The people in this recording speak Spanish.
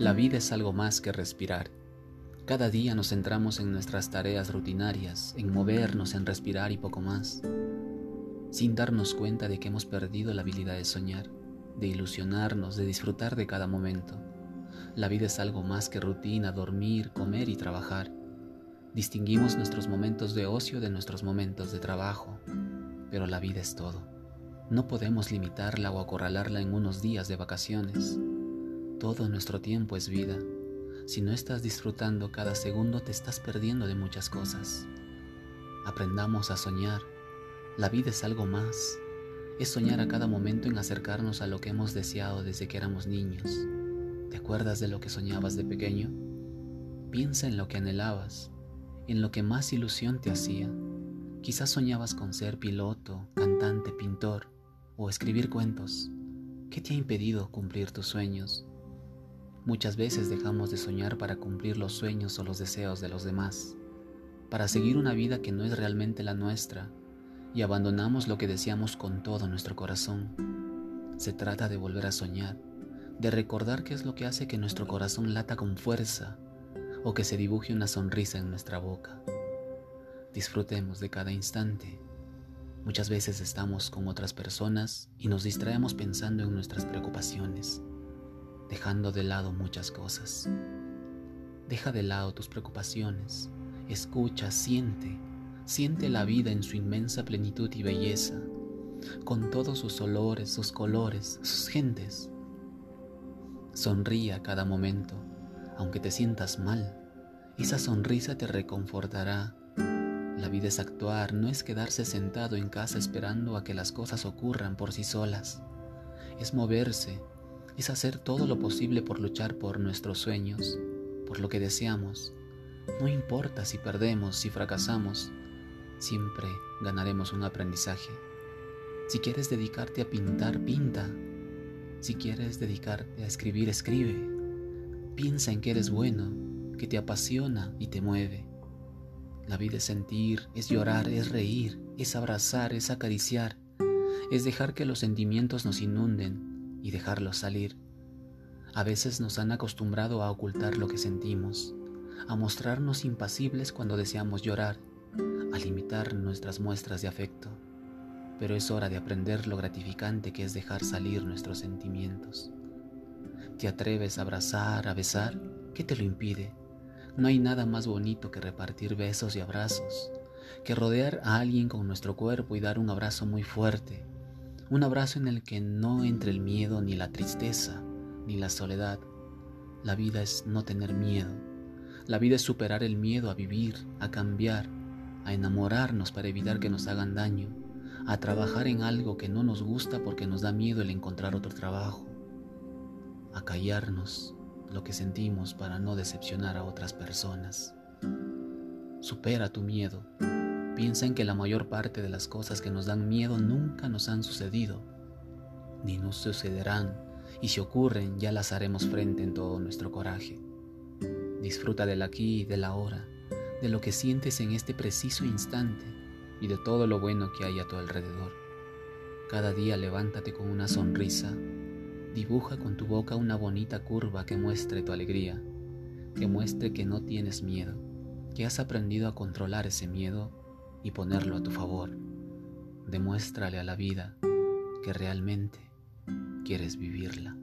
La vida es algo más que respirar. Cada día nos centramos en nuestras tareas rutinarias, en movernos, en respirar y poco más, sin darnos cuenta de que hemos perdido la habilidad de soñar, de ilusionarnos, de disfrutar de cada momento. La vida es algo más que rutina, dormir, comer y trabajar. Distinguimos nuestros momentos de ocio de nuestros momentos de trabajo, pero la vida es todo. No podemos limitarla o acorralarla en unos días de vacaciones. Todo nuestro tiempo es vida. Si no estás disfrutando cada segundo te estás perdiendo de muchas cosas. Aprendamos a soñar. La vida es algo más. Es soñar a cada momento en acercarnos a lo que hemos deseado desde que éramos niños. ¿Te acuerdas de lo que soñabas de pequeño? Piensa en lo que anhelabas, en lo que más ilusión te hacía. Quizás soñabas con ser piloto, cantante, pintor o escribir cuentos. ¿Qué te ha impedido cumplir tus sueños? Muchas veces dejamos de soñar para cumplir los sueños o los deseos de los demás, para seguir una vida que no es realmente la nuestra, y abandonamos lo que deseamos con todo nuestro corazón. Se trata de volver a soñar, de recordar qué es lo que hace que nuestro corazón lata con fuerza o que se dibuje una sonrisa en nuestra boca. Disfrutemos de cada instante. Muchas veces estamos con otras personas y nos distraemos pensando en nuestras preocupaciones dejando de lado muchas cosas. Deja de lado tus preocupaciones, escucha, siente, siente la vida en su inmensa plenitud y belleza, con todos sus olores, sus colores, sus gentes. Sonríe a cada momento, aunque te sientas mal, esa sonrisa te reconfortará. La vida es actuar, no es quedarse sentado en casa esperando a que las cosas ocurran por sí solas. Es moverse, es hacer todo lo posible por luchar por nuestros sueños, por lo que deseamos. No importa si perdemos, si fracasamos, siempre ganaremos un aprendizaje. Si quieres dedicarte a pintar, pinta. Si quieres dedicarte a escribir, escribe. Piensa en que eres bueno, que te apasiona y te mueve. La vida es sentir, es llorar, es reír, es abrazar, es acariciar, es dejar que los sentimientos nos inunden y dejarlo salir. A veces nos han acostumbrado a ocultar lo que sentimos, a mostrarnos impasibles cuando deseamos llorar, a limitar nuestras muestras de afecto. Pero es hora de aprender lo gratificante que es dejar salir nuestros sentimientos. ¿Te atreves a abrazar, a besar? ¿Qué te lo impide? No hay nada más bonito que repartir besos y abrazos, que rodear a alguien con nuestro cuerpo y dar un abrazo muy fuerte, un abrazo en el que no entre el miedo ni la tristeza ni la soledad. La vida es no tener miedo. La vida es superar el miedo a vivir, a cambiar, a enamorarnos para evitar que nos hagan daño, a trabajar en algo que no nos gusta porque nos da miedo el encontrar otro trabajo, a callarnos lo que sentimos para no decepcionar a otras personas. Supera tu miedo, Piensa en que la mayor parte de las cosas que nos dan miedo nunca nos han sucedido, ni nos sucederán, y si ocurren ya las haremos frente en todo nuestro coraje. Disfruta del aquí y del ahora, de lo que sientes en este preciso instante y de todo lo bueno que hay a tu alrededor. Cada día levántate con una sonrisa, dibuja con tu boca una bonita curva que muestre tu alegría, que muestre que no tienes miedo, que has aprendido a controlar ese miedo y ponerlo a tu favor. Demuéstrale a la vida que realmente quieres vivirla.